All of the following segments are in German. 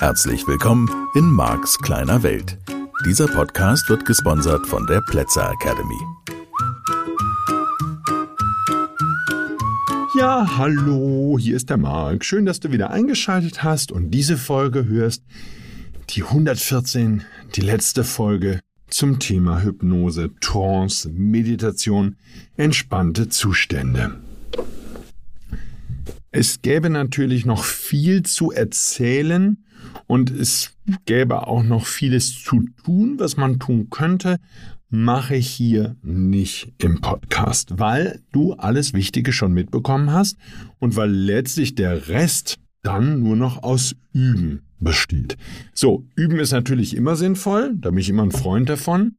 Herzlich willkommen in Marks kleiner Welt. Dieser Podcast wird gesponsert von der Plätzer Academy. Ja, hallo, hier ist der Marc. Schön, dass du wieder eingeschaltet hast und diese Folge hörst. Die 114, die letzte Folge zum Thema Hypnose, Trance, Meditation, entspannte Zustände. Es gäbe natürlich noch viel zu erzählen und es gäbe auch noch vieles zu tun, was man tun könnte, mache ich hier nicht im Podcast, weil du alles Wichtige schon mitbekommen hast und weil letztlich der Rest dann nur noch aus Üben besteht. So, Üben ist natürlich immer sinnvoll, da bin ich immer ein Freund davon.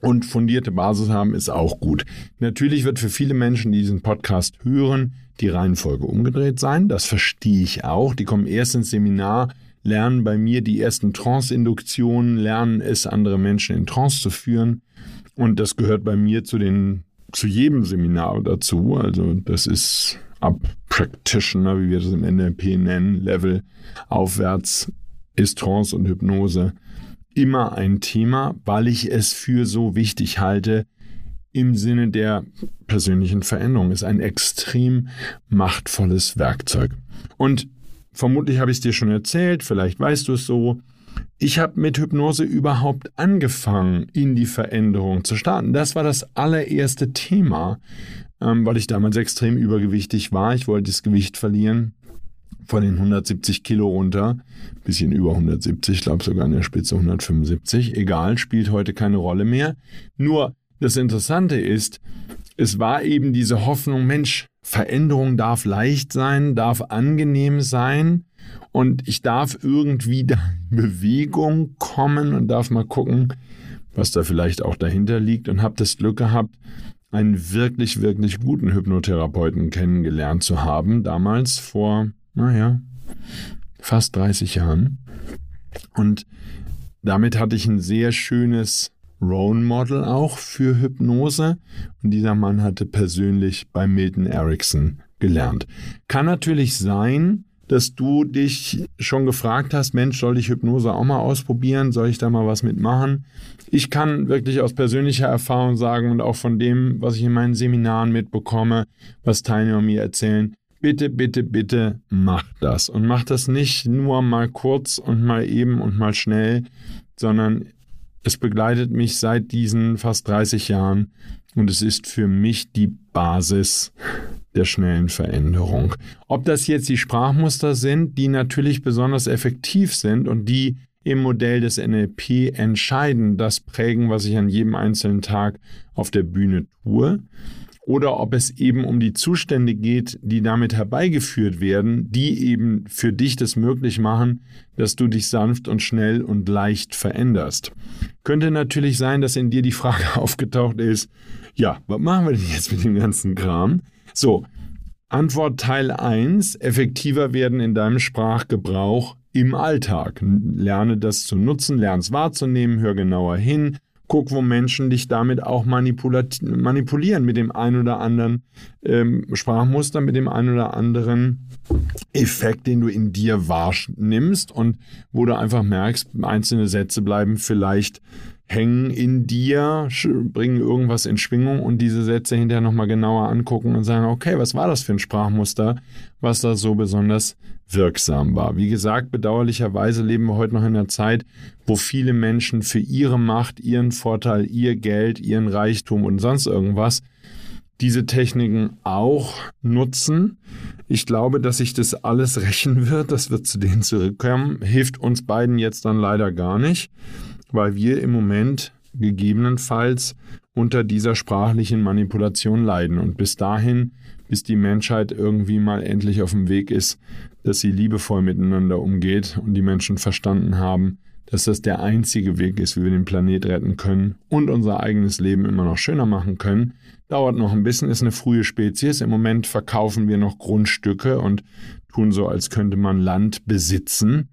Und fundierte Basis haben ist auch gut. Natürlich wird für viele Menschen, die diesen Podcast hören, die Reihenfolge umgedreht sein. Das verstehe ich auch. Die kommen erst ins Seminar, lernen bei mir die ersten Trance-Induktionen, lernen es, andere Menschen in Trance zu führen. Und das gehört bei mir zu den, zu jedem Seminar dazu. Also das ist ab Practitioner, wie wir das im NLP nennen, Level aufwärts ist Trance und Hypnose immer ein Thema, weil ich es für so wichtig halte, im Sinne der persönlichen Veränderung. Ist ein extrem machtvolles Werkzeug. Und vermutlich habe ich es dir schon erzählt, vielleicht weißt du es so. Ich habe mit Hypnose überhaupt angefangen, in die Veränderung zu starten. Das war das allererste Thema, ähm, weil ich damals extrem übergewichtig war. Ich wollte das Gewicht verlieren von den 170 Kilo runter, bisschen über 170, ich glaube sogar an der Spitze 175. Egal, spielt heute keine Rolle mehr. Nur das Interessante ist, es war eben diese Hoffnung, Mensch, Veränderung darf leicht sein, darf angenehm sein und ich darf irgendwie da in Bewegung kommen und darf mal gucken, was da vielleicht auch dahinter liegt und habe das Glück gehabt, einen wirklich, wirklich guten Hypnotherapeuten kennengelernt zu haben, damals vor, naja, fast 30 Jahren. Und damit hatte ich ein sehr schönes Role Model auch für Hypnose. Und dieser Mann hatte persönlich bei Milton Erickson gelernt. Kann natürlich sein, dass du dich schon gefragt hast, Mensch, soll ich Hypnose auch mal ausprobieren? Soll ich da mal was mitmachen? Ich kann wirklich aus persönlicher Erfahrung sagen und auch von dem, was ich in meinen Seminaren mitbekomme, was Teilnehmer mir erzählen, bitte, bitte, bitte mach das. Und mach das nicht nur mal kurz und mal eben und mal schnell, sondern es begleitet mich seit diesen fast 30 Jahren und es ist für mich die Basis der schnellen Veränderung. Ob das jetzt die Sprachmuster sind, die natürlich besonders effektiv sind und die im Modell des NLP entscheiden, das prägen, was ich an jedem einzelnen Tag auf der Bühne tue, oder ob es eben um die Zustände geht, die damit herbeigeführt werden, die eben für dich das möglich machen, dass du dich sanft und schnell und leicht veränderst. Könnte natürlich sein, dass in dir die Frage aufgetaucht ist, ja, was machen wir denn jetzt mit dem ganzen Kram? So, Antwort Teil 1, effektiver werden in deinem Sprachgebrauch im Alltag. Lerne das zu nutzen, lerne es wahrzunehmen, hör genauer hin, guck, wo Menschen dich damit auch manipulieren mit dem einen oder anderen ähm, Sprachmuster, mit dem einen oder anderen Effekt, den du in dir wahrnimmst und wo du einfach merkst, einzelne Sätze bleiben vielleicht hängen in dir, bringen irgendwas in Schwingung und diese Sätze hinterher nochmal genauer angucken und sagen, okay, was war das für ein Sprachmuster, was da so besonders wirksam war. Wie gesagt, bedauerlicherweise leben wir heute noch in einer Zeit, wo viele Menschen für ihre Macht, ihren Vorteil, ihr Geld, ihren Reichtum und sonst irgendwas diese Techniken auch nutzen. Ich glaube, dass sich das alles rächen wird. Das wird zu denen zurückkommen. Hilft uns beiden jetzt dann leider gar nicht weil wir im Moment gegebenenfalls unter dieser sprachlichen Manipulation leiden. Und bis dahin, bis die Menschheit irgendwie mal endlich auf dem Weg ist, dass sie liebevoll miteinander umgeht und die Menschen verstanden haben, dass das der einzige Weg ist, wie wir den Planet retten können und unser eigenes Leben immer noch schöner machen können, dauert noch ein bisschen, ist eine frühe Spezies. Im Moment verkaufen wir noch Grundstücke und tun so, als könnte man Land besitzen.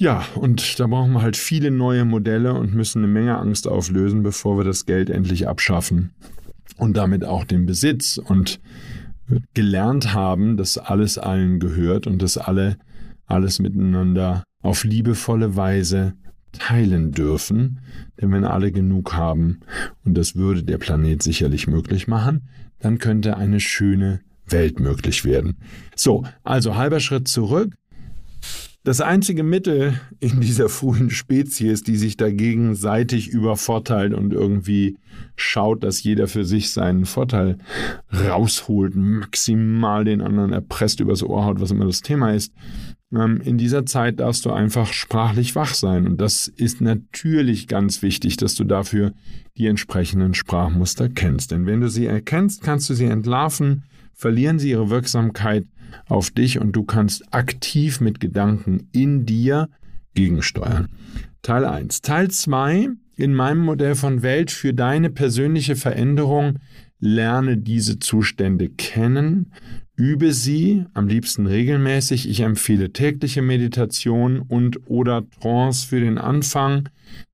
Ja, und da brauchen wir halt viele neue Modelle und müssen eine Menge Angst auflösen, bevor wir das Geld endlich abschaffen und damit auch den Besitz und gelernt haben, dass alles allen gehört und dass alle alles miteinander auf liebevolle Weise teilen dürfen, denn wenn alle genug haben, und das würde der Planet sicherlich möglich machen, dann könnte eine schöne Welt möglich werden. So, also halber Schritt zurück. Das einzige Mittel in dieser frühen Spezies, die sich dagegen seitig übervorteilt und irgendwie schaut, dass jeder für sich seinen Vorteil rausholt, maximal den anderen erpresst, übers Ohr haut, was immer das Thema ist, ähm, in dieser Zeit darfst du einfach sprachlich wach sein. Und das ist natürlich ganz wichtig, dass du dafür die entsprechenden Sprachmuster kennst. Denn wenn du sie erkennst, kannst du sie entlarven, verlieren sie ihre Wirksamkeit auf dich und du kannst aktiv mit Gedanken in dir gegensteuern. Teil 1. Teil 2 in meinem Modell von Welt für deine persönliche Veränderung lerne diese Zustände kennen, übe sie, am liebsten regelmäßig. Ich empfehle tägliche Meditation und oder Trance für den Anfang,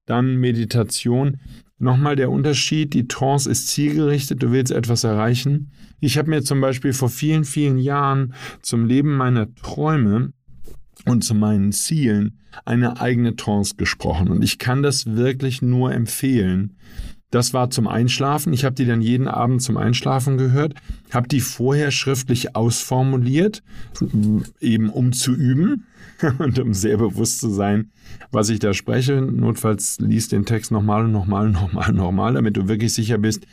dann Meditation. Nochmal der Unterschied, die Trance ist zielgerichtet, du willst etwas erreichen. Ich habe mir zum Beispiel vor vielen, vielen Jahren zum Leben meiner Träume und zu meinen Zielen eine eigene Trance gesprochen. Und ich kann das wirklich nur empfehlen. Das war zum Einschlafen. Ich habe die dann jeden Abend zum Einschlafen gehört, habe die vorher schriftlich ausformuliert, eben um zu üben und um sehr bewusst zu sein, was ich da spreche. Notfalls liest den Text nochmal und nochmal und nochmal und nochmal, damit du wirklich sicher bist,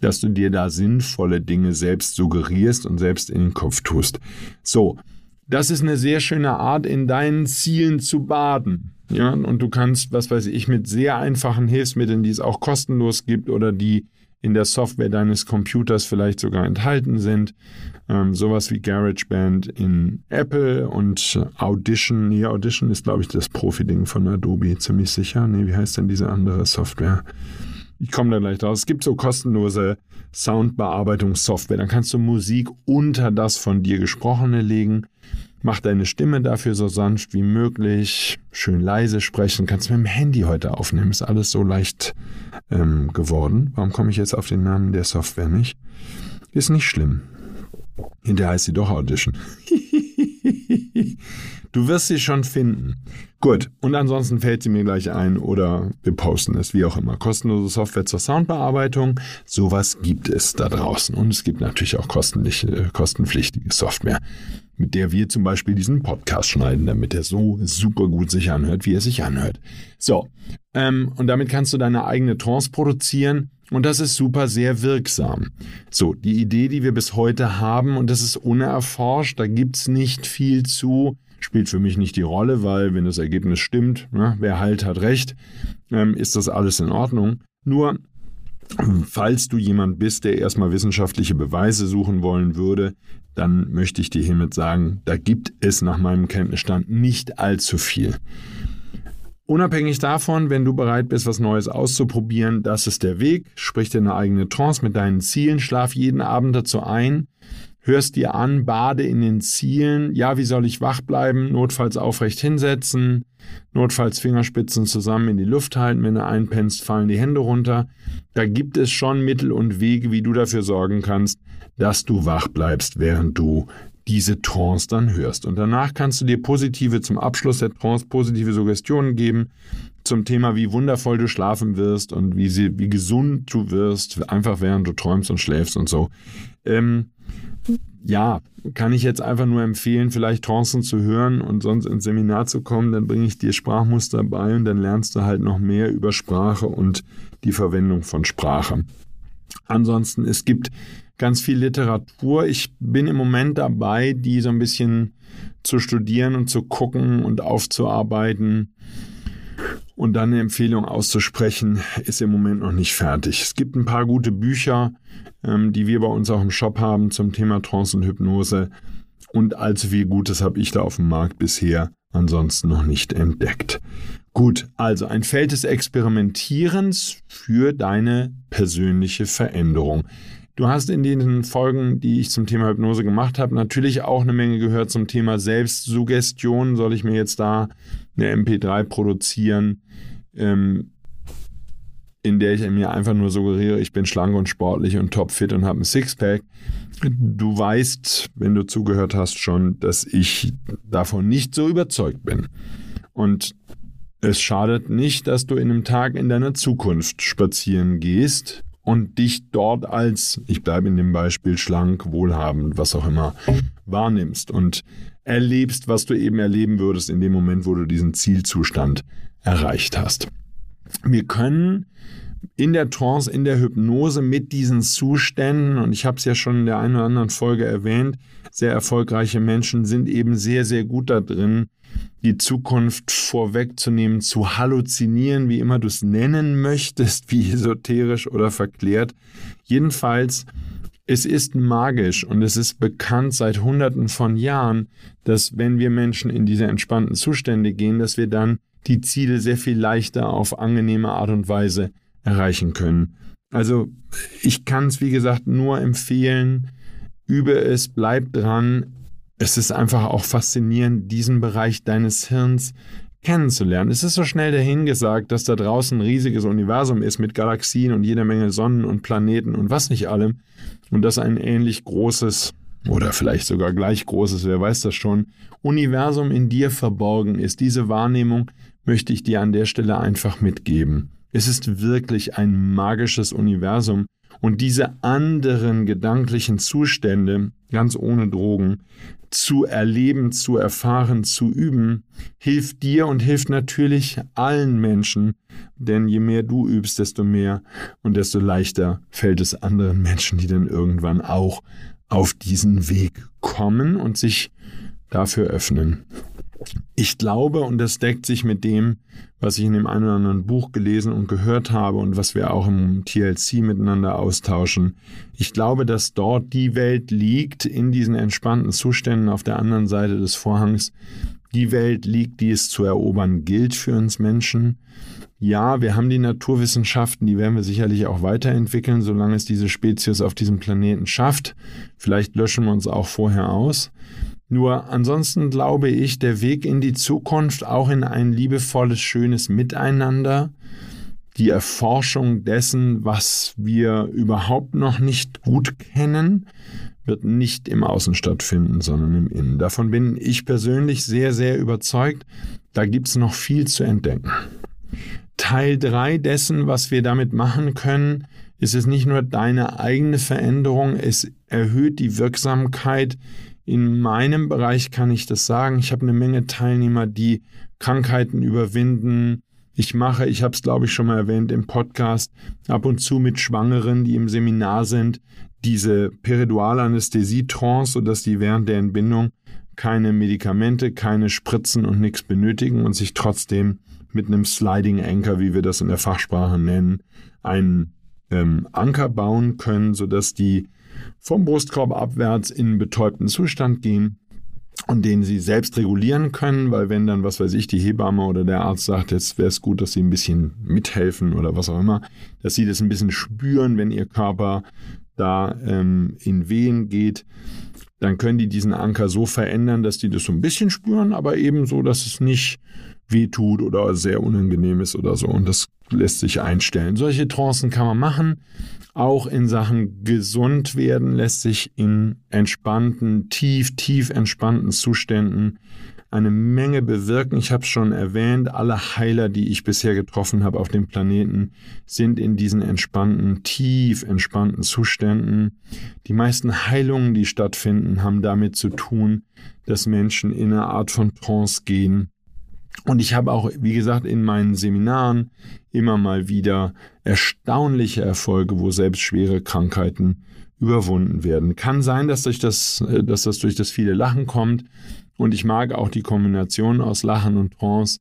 dass du dir da sinnvolle Dinge selbst suggerierst und selbst in den Kopf tust. So, das ist eine sehr schöne Art, in deinen Zielen zu baden. Ja, und du kannst, was weiß ich, mit sehr einfachen Hilfsmitteln, die es auch kostenlos gibt oder die in der Software deines Computers vielleicht sogar enthalten sind. Ähm, sowas wie GarageBand in Apple und Audition. Nee, Audition ist, glaube ich, das Profi-Ding von Adobe, ziemlich sicher. Nee, wie heißt denn diese andere Software? Ich komme da gleich drauf. Es gibt so kostenlose Soundbearbeitungssoftware. Dann kannst du Musik unter das von dir Gesprochene legen. Mach deine Stimme dafür so sanft wie möglich, schön leise sprechen. Kannst du mit dem Handy heute aufnehmen. Ist alles so leicht ähm, geworden. Warum komme ich jetzt auf den Namen der Software nicht? Ist nicht schlimm. Hinterher heißt sie doch Audition. du wirst sie schon finden. Gut, und ansonsten fällt sie mir gleich ein oder wir posten es, wie auch immer. Kostenlose Software zur Soundbearbeitung, sowas gibt es da draußen. Und es gibt natürlich auch kostenpflichtige Software mit der wir zum Beispiel diesen Podcast schneiden, damit er so super gut sich anhört, wie er sich anhört. So, ähm, und damit kannst du deine eigene Trance produzieren und das ist super sehr wirksam. So, die Idee, die wir bis heute haben, und das ist unerforscht, da gibt's nicht viel zu, spielt für mich nicht die Rolle, weil wenn das Ergebnis stimmt, ne, wer halt hat recht, ähm, ist das alles in Ordnung. Nur Falls du jemand bist, der erstmal wissenschaftliche Beweise suchen wollen würde, dann möchte ich dir hiermit sagen, da gibt es nach meinem Kenntnisstand nicht allzu viel. Unabhängig davon, wenn du bereit bist, was Neues auszuprobieren, das ist der Weg. Sprich dir eine eigene Trance mit deinen Zielen, schlaf jeden Abend dazu ein hörst dir an, bade in den Zielen. Ja, wie soll ich wach bleiben? Notfalls aufrecht hinsetzen, notfalls Fingerspitzen zusammen in die Luft halten. Wenn du einpennst, fallen die Hände runter. Da gibt es schon Mittel und Wege, wie du dafür sorgen kannst, dass du wach bleibst, während du diese Trance dann hörst. Und danach kannst du dir positive, zum Abschluss der Trance, positive Suggestionen geben zum Thema, wie wundervoll du schlafen wirst und wie, sie, wie gesund du wirst, einfach während du träumst und schläfst und so. Ähm, ja, kann ich jetzt einfach nur empfehlen, vielleicht Trancen zu hören und sonst ins Seminar zu kommen, dann bringe ich dir Sprachmuster bei und dann lernst du halt noch mehr über Sprache und die Verwendung von Sprache. Ansonsten, es gibt ganz viel Literatur. Ich bin im Moment dabei, die so ein bisschen zu studieren und zu gucken und aufzuarbeiten. Und dann eine Empfehlung auszusprechen, ist im Moment noch nicht fertig. Es gibt ein paar gute Bücher, ähm, die wir bei uns auch im Shop haben zum Thema Trance und Hypnose. Und allzu viel Gutes habe ich da auf dem Markt bisher ansonsten noch nicht entdeckt. Gut, also ein Feld des Experimentierens für deine persönliche Veränderung. Du hast in den Folgen, die ich zum Thema Hypnose gemacht habe, natürlich auch eine Menge gehört zum Thema Selbstsuggestion. Soll ich mir jetzt da eine MP3 produzieren? Ähm, in der ich mir einfach nur suggeriere, ich bin schlank und sportlich und topfit und habe ein Sixpack. Du weißt, wenn du zugehört hast, schon, dass ich davon nicht so überzeugt bin. Und es schadet nicht, dass du in einem Tag in deiner Zukunft spazieren gehst und dich dort als, ich bleibe in dem Beispiel, schlank, wohlhabend, was auch immer, wahrnimmst und erlebst, was du eben erleben würdest in dem Moment, wo du diesen Zielzustand erreicht hast. Wir können in der Trance, in der Hypnose mit diesen Zuständen, und ich habe es ja schon in der einen oder anderen Folge erwähnt, sehr erfolgreiche Menschen sind eben sehr, sehr gut da drin, die Zukunft vorwegzunehmen, zu halluzinieren, wie immer du es nennen möchtest, wie esoterisch oder verklärt. Jedenfalls, es ist magisch und es ist bekannt seit Hunderten von Jahren, dass wenn wir Menschen in diese entspannten Zustände gehen, dass wir dann die Ziele sehr viel leichter auf angenehme Art und Weise erreichen können. Also ich kann es, wie gesagt, nur empfehlen, übe es, bleib dran. Es ist einfach auch faszinierend, diesen Bereich deines Hirns kennenzulernen. Es ist so schnell dahingesagt, dass da draußen ein riesiges Universum ist mit Galaxien und jeder Menge Sonnen und Planeten und was nicht allem und dass ein ähnlich großes oder vielleicht sogar gleich großes, wer weiß das schon, Universum in dir verborgen ist. Diese Wahrnehmung möchte ich dir an der Stelle einfach mitgeben. Es ist wirklich ein magisches Universum und diese anderen gedanklichen Zustände, ganz ohne Drogen, zu erleben, zu erfahren, zu üben, hilft dir und hilft natürlich allen Menschen, denn je mehr du übst, desto mehr und desto leichter fällt es anderen Menschen, die dann irgendwann auch auf diesen Weg kommen und sich dafür öffnen. Ich glaube, und das deckt sich mit dem, was ich in dem einen oder anderen Buch gelesen und gehört habe und was wir auch im TLC miteinander austauschen. Ich glaube, dass dort die Welt liegt, in diesen entspannten Zuständen auf der anderen Seite des Vorhangs, die Welt liegt, die es zu erobern gilt für uns Menschen. Ja, wir haben die Naturwissenschaften, die werden wir sicherlich auch weiterentwickeln, solange es diese Spezies auf diesem Planeten schafft. Vielleicht löschen wir uns auch vorher aus. Nur ansonsten glaube ich, der Weg in die Zukunft, auch in ein liebevolles, schönes Miteinander, die Erforschung dessen, was wir überhaupt noch nicht gut kennen, wird nicht im Außen stattfinden, sondern im Innen. Davon bin ich persönlich sehr, sehr überzeugt. Da gibt es noch viel zu entdecken. Teil 3 dessen, was wir damit machen können, ist es nicht nur deine eigene Veränderung, es erhöht die Wirksamkeit in meinem Bereich kann ich das sagen. Ich habe eine Menge Teilnehmer, die Krankheiten überwinden. Ich mache, ich habe es glaube ich schon mal erwähnt im Podcast, ab und zu mit Schwangeren, die im Seminar sind, diese Peridualanästhesie-Trance, sodass die während der Entbindung keine Medikamente, keine Spritzen und nichts benötigen und sich trotzdem mit einem Sliding Anchor, wie wir das in der Fachsprache nennen, einen ähm, Anker bauen können, sodass die vom Brustkorb abwärts in einen betäubten Zustand gehen und den sie selbst regulieren können, weil wenn dann, was weiß ich, die Hebamme oder der Arzt sagt, jetzt wäre es gut, dass sie ein bisschen mithelfen oder was auch immer, dass sie das ein bisschen spüren, wenn ihr Körper da ähm, in Wehen geht, dann können die diesen Anker so verändern, dass die das so ein bisschen spüren, aber eben so, dass es nicht wehtut oder sehr unangenehm ist oder so. Und das lässt sich einstellen. Solche Trancen kann man machen. Auch in Sachen gesund werden lässt sich in entspannten, tief, tief entspannten Zuständen eine Menge bewirken. Ich habe es schon erwähnt, alle Heiler, die ich bisher getroffen habe auf dem Planeten, sind in diesen entspannten, tief entspannten Zuständen. Die meisten Heilungen, die stattfinden, haben damit zu tun, dass Menschen in eine Art von Trance gehen, und ich habe auch, wie gesagt, in meinen Seminaren immer mal wieder erstaunliche Erfolge, wo selbst schwere Krankheiten überwunden werden. Kann sein, dass, durch das, äh, dass das durch das viele Lachen kommt. Und ich mag auch die Kombination aus Lachen und Trance.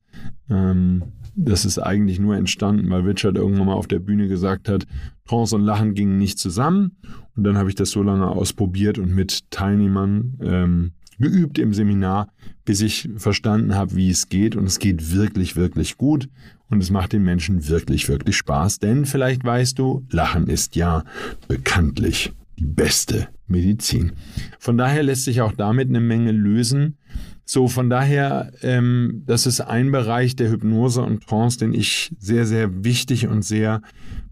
Ähm, das ist eigentlich nur entstanden, weil Richard irgendwann mal auf der Bühne gesagt hat, Trance und Lachen gingen nicht zusammen. Und dann habe ich das so lange ausprobiert und mit Teilnehmern ähm, geübt im Seminar, bis ich verstanden habe, wie es geht. Und es geht wirklich, wirklich gut. Und es macht den Menschen wirklich, wirklich Spaß. Denn vielleicht weißt du, Lachen ist ja bekanntlich die beste Medizin. Von daher lässt sich auch damit eine Menge lösen. So, von daher, ähm, das ist ein Bereich der Hypnose und Trance, den ich sehr, sehr wichtig und sehr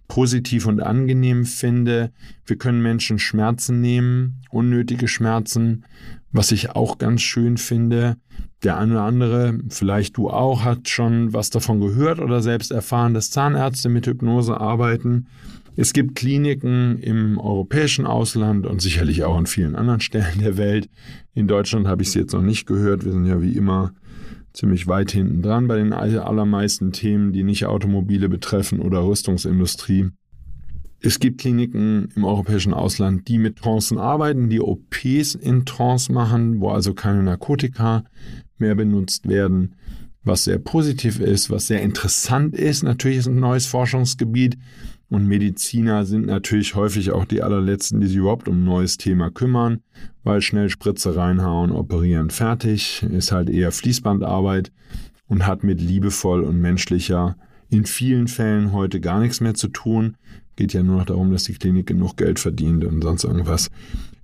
positiv und angenehm finde. Wir können Menschen Schmerzen nehmen, unnötige Schmerzen, was ich auch ganz schön finde. Der eine oder andere, vielleicht du auch, hat schon was davon gehört oder selbst erfahren, dass Zahnärzte mit Hypnose arbeiten. Es gibt Kliniken im europäischen Ausland und sicherlich auch an vielen anderen Stellen der Welt. In Deutschland habe ich es jetzt noch nicht gehört. Wir sind ja wie immer ziemlich weit hinten dran bei den allermeisten Themen, die nicht Automobile betreffen oder Rüstungsindustrie. Es gibt Kliniken im europäischen Ausland, die mit Trancen arbeiten, die OPs in Trance machen, wo also keine Narkotika mehr benutzt werden, was sehr positiv ist, was sehr interessant ist. Natürlich ist ein neues Forschungsgebiet und Mediziner sind natürlich häufig auch die allerletzten, die sich überhaupt um ein neues Thema kümmern, weil schnell Spritze reinhauen, operieren, fertig, ist halt eher Fließbandarbeit und hat mit liebevoll und menschlicher in vielen Fällen heute gar nichts mehr zu tun. Geht ja nur noch darum, dass die Klinik genug Geld verdient und sonst irgendwas.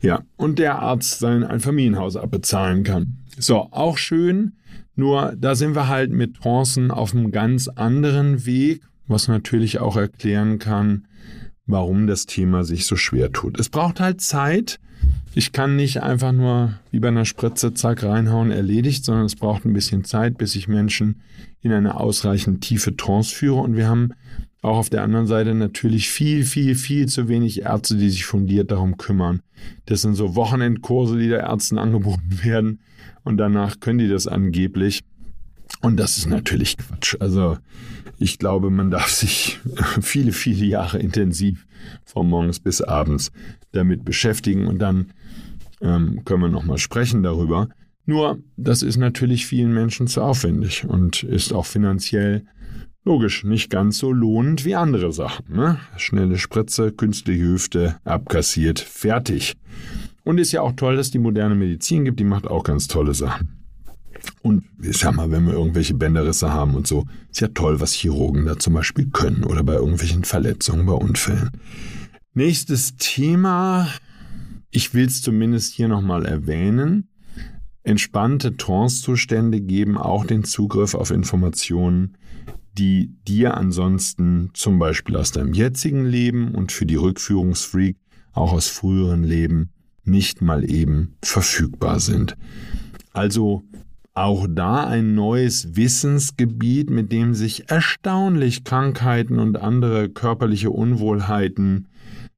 Ja, und der Arzt sein Einfamilienhaus abbezahlen kann. So, auch schön, nur da sind wir halt mit Trancen auf einem ganz anderen Weg was natürlich auch erklären kann, warum das Thema sich so schwer tut. Es braucht halt Zeit. Ich kann nicht einfach nur wie bei einer Spritze zack reinhauen, erledigt, sondern es braucht ein bisschen Zeit, bis ich Menschen in eine ausreichend tiefe Trance führe. Und wir haben auch auf der anderen Seite natürlich viel, viel, viel zu wenig Ärzte, die sich fundiert darum kümmern. Das sind so Wochenendkurse, die der Ärzten angeboten werden. Und danach können die das angeblich. Und das ist natürlich Quatsch. Also ich glaube, man darf sich viele, viele Jahre intensiv von morgens bis abends damit beschäftigen und dann ähm, können wir nochmal sprechen darüber. Nur, das ist natürlich vielen Menschen zu aufwendig und ist auch finanziell logisch nicht ganz so lohnend wie andere Sachen. Ne? Schnelle Spritze, künstliche Hüfte, abkassiert, fertig. Und ist ja auch toll, dass die moderne Medizin gibt, die macht auch ganz tolle Sachen. Und ich sag mal, wenn wir irgendwelche Bänderrisse haben und so, ist ja toll, was Chirurgen da zum Beispiel können oder bei irgendwelchen Verletzungen, bei Unfällen. Nächstes Thema, ich will es zumindest hier nochmal erwähnen. Entspannte Trancezustände geben auch den Zugriff auf Informationen, die dir ansonsten zum Beispiel aus deinem jetzigen Leben und für die Rückführungsfreak auch aus früheren Leben nicht mal eben verfügbar sind. Also auch da ein neues Wissensgebiet, mit dem sich erstaunlich Krankheiten und andere körperliche Unwohlheiten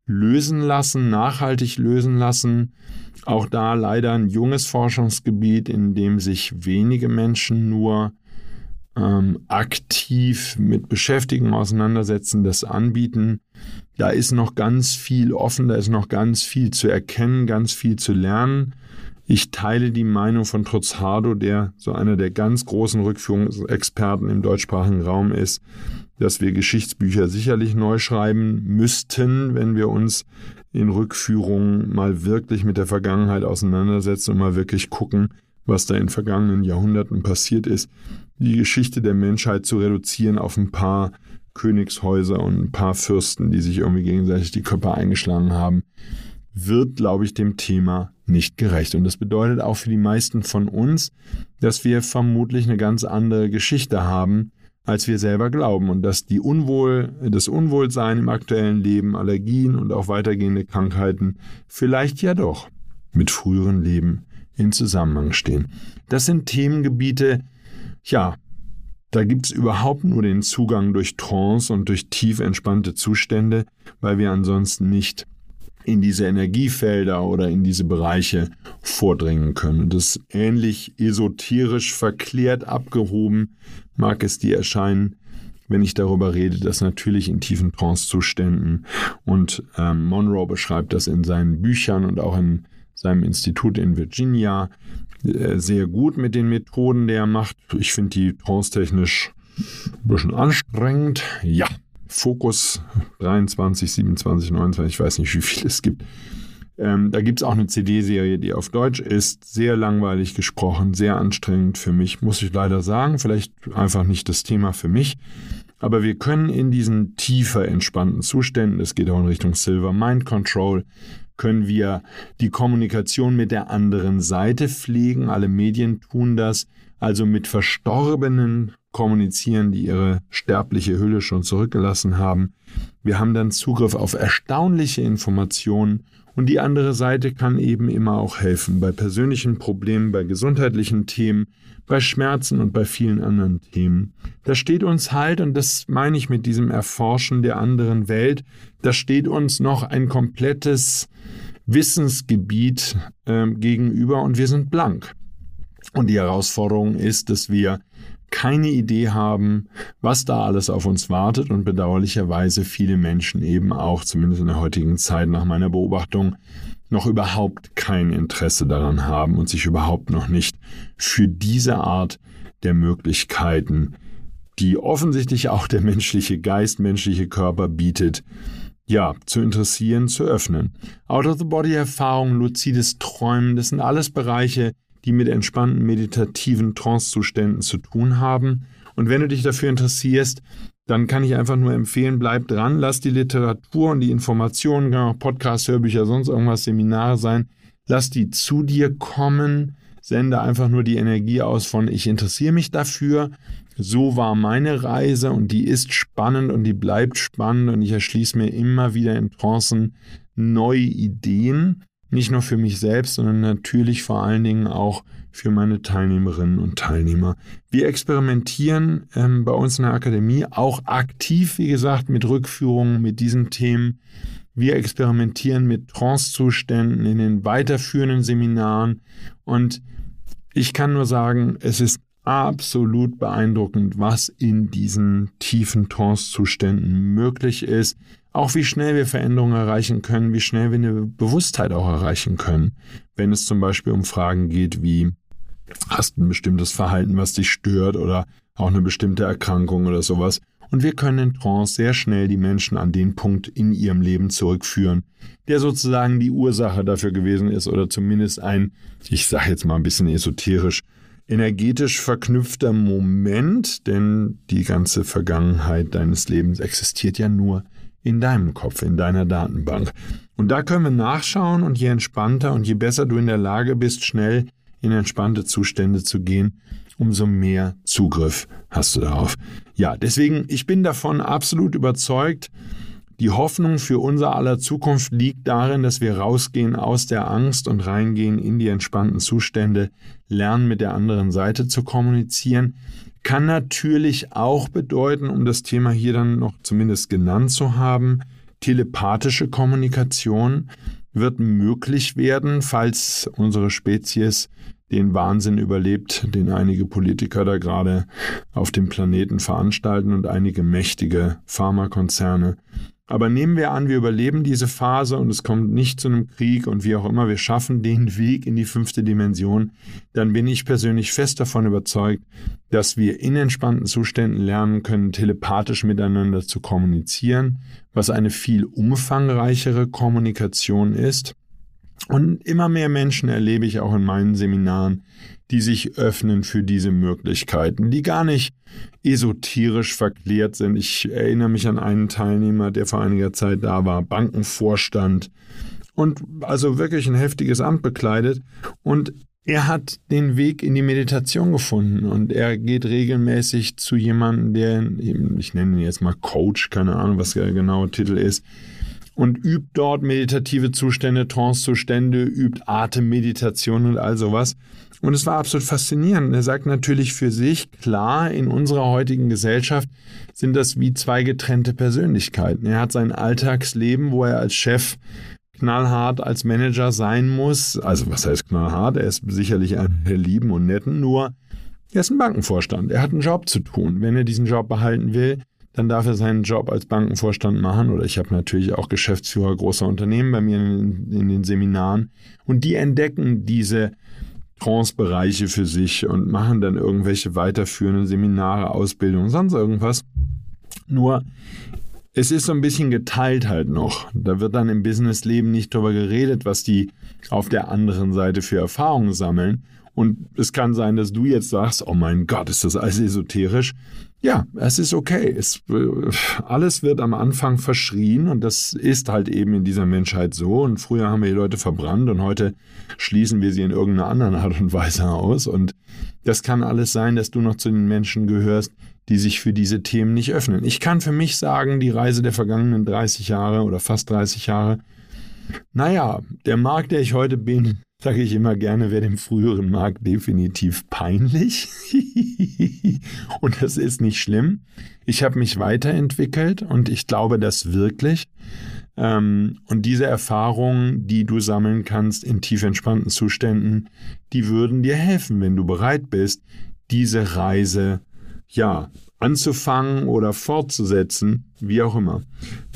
lösen lassen, nachhaltig lösen lassen. Auch da leider ein junges Forschungsgebiet, in dem sich wenige Menschen nur ähm, aktiv mit Beschäftigung auseinandersetzen, das anbieten. Da ist noch ganz viel offen, da ist noch ganz viel zu erkennen, ganz viel zu lernen. Ich teile die Meinung von Trutzhardo, der so einer der ganz großen Rückführungsexperten im deutschsprachigen Raum ist, dass wir Geschichtsbücher sicherlich neu schreiben müssten, wenn wir uns in Rückführungen mal wirklich mit der Vergangenheit auseinandersetzen und mal wirklich gucken, was da in vergangenen Jahrhunderten passiert ist, die Geschichte der Menschheit zu reduzieren auf ein paar Königshäuser und ein paar Fürsten, die sich irgendwie gegenseitig die Köpfe eingeschlagen haben, wird, glaube ich, dem Thema nicht gerecht. Und das bedeutet auch für die meisten von uns, dass wir vermutlich eine ganz andere Geschichte haben, als wir selber glauben und dass die Unwohl, das Unwohlsein im aktuellen Leben, Allergien und auch weitergehende Krankheiten vielleicht ja doch mit früheren Leben in Zusammenhang stehen. Das sind Themengebiete, ja, da gibt es überhaupt nur den Zugang durch Trance und durch tief entspannte Zustände, weil wir ansonsten nicht in diese Energiefelder oder in diese Bereiche vordringen können. das ähnlich esoterisch verklärt abgehoben mag es dir erscheinen, wenn ich darüber rede, dass natürlich in tiefen Trancezuständen und ähm, Monroe beschreibt das in seinen Büchern und auch in seinem Institut in Virginia äh, sehr gut mit den Methoden, die er macht. Ich finde die trance-technisch ein bisschen anstrengend. Ja, Fokus 23, 27, 29, ich weiß nicht, wie viel es gibt. Ähm, da gibt es auch eine CD-Serie, die auf Deutsch ist. Sehr langweilig gesprochen, sehr anstrengend für mich, muss ich leider sagen. Vielleicht einfach nicht das Thema für mich. Aber wir können in diesen tiefer entspannten Zuständen, es geht auch in Richtung Silver Mind Control, können wir die Kommunikation mit der anderen Seite pflegen. Alle Medien tun das, also mit Verstorbenen kommunizieren, die ihre sterbliche Hülle schon zurückgelassen haben. Wir haben dann Zugriff auf erstaunliche Informationen und die andere Seite kann eben immer auch helfen bei persönlichen Problemen, bei gesundheitlichen Themen, bei Schmerzen und bei vielen anderen Themen. Da steht uns halt, und das meine ich mit diesem Erforschen der anderen Welt, da steht uns noch ein komplettes Wissensgebiet äh, gegenüber und wir sind blank. Und die Herausforderung ist, dass wir keine Idee haben, was da alles auf uns wartet und bedauerlicherweise viele Menschen eben auch, zumindest in der heutigen Zeit nach meiner Beobachtung, noch überhaupt kein Interesse daran haben und sich überhaupt noch nicht für diese Art der Möglichkeiten, die offensichtlich auch der menschliche Geist, menschliche Körper bietet, ja, zu interessieren, zu öffnen. Out-of-the-Body-Erfahrung, luzides Träumen, das sind alles Bereiche, die mit entspannten meditativen Trancezuständen zu tun haben. Und wenn du dich dafür interessierst, dann kann ich einfach nur empfehlen, bleib dran, lass die Literatur und die Informationen, kann auch Podcasts, Hörbücher, sonst irgendwas, Seminare sein, lass die zu dir kommen, sende einfach nur die Energie aus von ich interessiere mich dafür. So war meine Reise und die ist spannend und die bleibt spannend und ich erschließe mir immer wieder in Trancen neue Ideen nicht nur für mich selbst, sondern natürlich vor allen Dingen auch für meine Teilnehmerinnen und Teilnehmer. Wir experimentieren ähm, bei uns in der Akademie auch aktiv, wie gesagt, mit Rückführungen, mit diesen Themen. Wir experimentieren mit Trancezuständen in den weiterführenden Seminaren und ich kann nur sagen, es ist absolut beeindruckend, was in diesen tiefen Trancezuständen möglich ist. Auch wie schnell wir Veränderungen erreichen können, wie schnell wir eine Bewusstheit auch erreichen können, wenn es zum Beispiel um Fragen geht wie, hast ein bestimmtes Verhalten, was dich stört oder auch eine bestimmte Erkrankung oder sowas. Und wir können in Trance sehr schnell die Menschen an den Punkt in ihrem Leben zurückführen, der sozusagen die Ursache dafür gewesen ist oder zumindest ein, ich sage jetzt mal ein bisschen esoterisch, energetisch verknüpfter Moment, denn die ganze Vergangenheit deines Lebens existiert ja nur in deinem Kopf, in deiner Datenbank. Und da können wir nachschauen und je entspannter und je besser du in der Lage bist, schnell in entspannte Zustände zu gehen, umso mehr Zugriff hast du darauf. Ja, deswegen, ich bin davon absolut überzeugt, die Hoffnung für unser aller Zukunft liegt darin, dass wir rausgehen aus der Angst und reingehen in die entspannten Zustände, lernen mit der anderen Seite zu kommunizieren. Kann natürlich auch bedeuten, um das Thema hier dann noch zumindest genannt zu haben, telepathische Kommunikation wird möglich werden, falls unsere Spezies den Wahnsinn überlebt, den einige Politiker da gerade auf dem Planeten veranstalten und einige mächtige Pharmakonzerne. Aber nehmen wir an, wir überleben diese Phase und es kommt nicht zu einem Krieg und wie auch immer, wir schaffen den Weg in die fünfte Dimension, dann bin ich persönlich fest davon überzeugt, dass wir in entspannten Zuständen lernen können, telepathisch miteinander zu kommunizieren, was eine viel umfangreichere Kommunikation ist. Und immer mehr Menschen erlebe ich auch in meinen Seminaren, die sich öffnen für diese Möglichkeiten, die gar nicht esoterisch verklärt sind. Ich erinnere mich an einen Teilnehmer, der vor einiger Zeit da war, Bankenvorstand und also wirklich ein heftiges Amt bekleidet und er hat den Weg in die Meditation gefunden und er geht regelmäßig zu jemandem, der, ich nenne ihn jetzt mal Coach, keine Ahnung, was der genaue Titel ist, und übt dort meditative Zustände, Trancezustände, übt Atemmeditation und all sowas. Und es war absolut faszinierend. Er sagt natürlich für sich, klar, in unserer heutigen Gesellschaft sind das wie zwei getrennte Persönlichkeiten. Er hat sein Alltagsleben, wo er als Chef knallhart als Manager sein muss. Also was heißt knallhart? Er ist sicherlich ein der Lieben und Netten, nur er ist ein Bankenvorstand. Er hat einen Job zu tun. Wenn er diesen Job behalten will, dann darf er seinen Job als Bankenvorstand machen. Oder ich habe natürlich auch Geschäftsführer großer Unternehmen bei mir in, in den Seminaren. Und die entdecken diese Trance-Bereiche für sich und machen dann irgendwelche weiterführenden Seminare, Ausbildung, sonst irgendwas. Nur es ist so ein bisschen geteilt halt noch. Da wird dann im Businessleben nicht darüber geredet, was die auf der anderen Seite für Erfahrungen sammeln. Und es kann sein, dass du jetzt sagst, oh mein Gott, ist das alles esoterisch. Ja, es ist okay. Es, alles wird am Anfang verschrien und das ist halt eben in dieser Menschheit so. Und früher haben wir die Leute verbrannt und heute schließen wir sie in irgendeiner anderen Art und Weise aus. Und das kann alles sein, dass du noch zu den Menschen gehörst, die sich für diese Themen nicht öffnen. Ich kann für mich sagen, die Reise der vergangenen 30 Jahre oder fast 30 Jahre, naja, der Markt, der ich heute bin, sage ich immer gerne, wäre dem früheren Markt definitiv peinlich. und das ist nicht schlimm. Ich habe mich weiterentwickelt und ich glaube das wirklich. Ähm, und diese Erfahrungen, die du sammeln kannst in tief entspannten Zuständen, die würden dir helfen, wenn du bereit bist, diese Reise ja, anzufangen oder fortzusetzen, wie auch immer.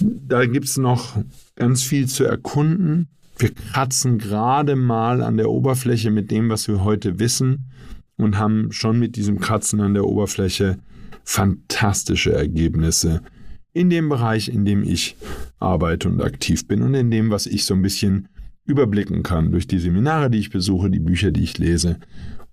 Da gibt es noch ganz viel zu erkunden. Wir kratzen gerade mal an der Oberfläche mit dem, was wir heute wissen und haben schon mit diesem Kratzen an der Oberfläche fantastische Ergebnisse in dem Bereich, in dem ich arbeite und aktiv bin und in dem, was ich so ein bisschen überblicken kann durch die Seminare, die ich besuche, die Bücher, die ich lese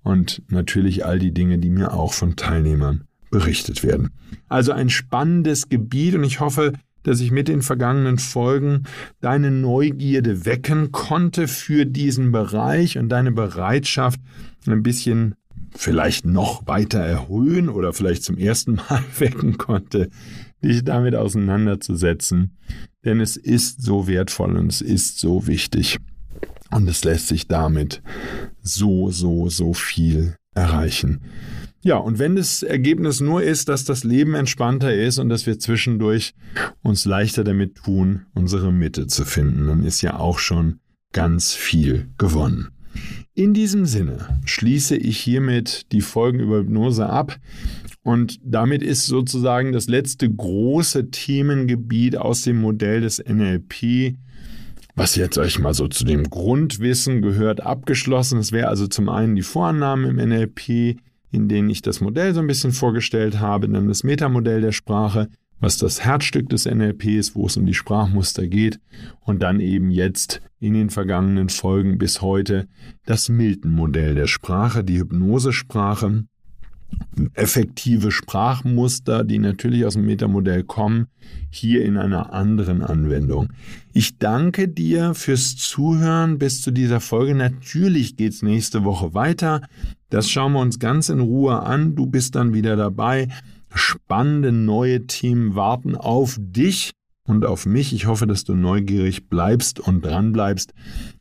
und natürlich all die Dinge, die mir auch von Teilnehmern berichtet werden. Also ein spannendes Gebiet und ich hoffe, dass ich mit den vergangenen Folgen deine Neugierde wecken konnte für diesen Bereich und deine Bereitschaft ein bisschen vielleicht noch weiter erhöhen oder vielleicht zum ersten Mal wecken konnte, dich damit auseinanderzusetzen. Denn es ist so wertvoll und es ist so wichtig. Und es lässt sich damit so, so, so viel erreichen. Ja, und wenn das Ergebnis nur ist, dass das Leben entspannter ist und dass wir zwischendurch uns leichter damit tun, unsere Mitte zu finden, dann ist ja auch schon ganz viel gewonnen. In diesem Sinne schließe ich hiermit die Folgen über Hypnose ab und damit ist sozusagen das letzte große Themengebiet aus dem Modell des NLP, was jetzt euch mal so zu dem Grundwissen gehört, abgeschlossen. Es wäre also zum einen die Vorannahmen im NLP, in denen ich das Modell so ein bisschen vorgestellt habe, dann das Metamodell der Sprache, was das Herzstück des NLP ist, wo es um die Sprachmuster geht und dann eben jetzt in den vergangenen Folgen bis heute das Milton-Modell der Sprache, die Hypnosesprache, effektive Sprachmuster, die natürlich aus dem Metamodell kommen, hier in einer anderen Anwendung. Ich danke dir fürs Zuhören bis zu dieser Folge. Natürlich geht es nächste Woche weiter. Das schauen wir uns ganz in Ruhe an. Du bist dann wieder dabei. Spannende neue Themen warten auf dich und auf mich. Ich hoffe, dass du neugierig bleibst und dran bleibst.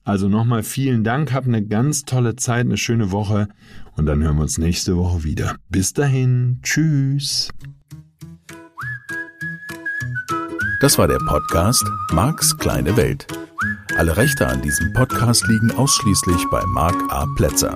Also nochmal vielen Dank, hab eine ganz tolle Zeit, eine schöne Woche und dann hören wir uns nächste Woche wieder. Bis dahin, tschüss. Das war der Podcast Marks kleine Welt. Alle Rechte an diesem Podcast liegen ausschließlich bei Mark A. Plätzer.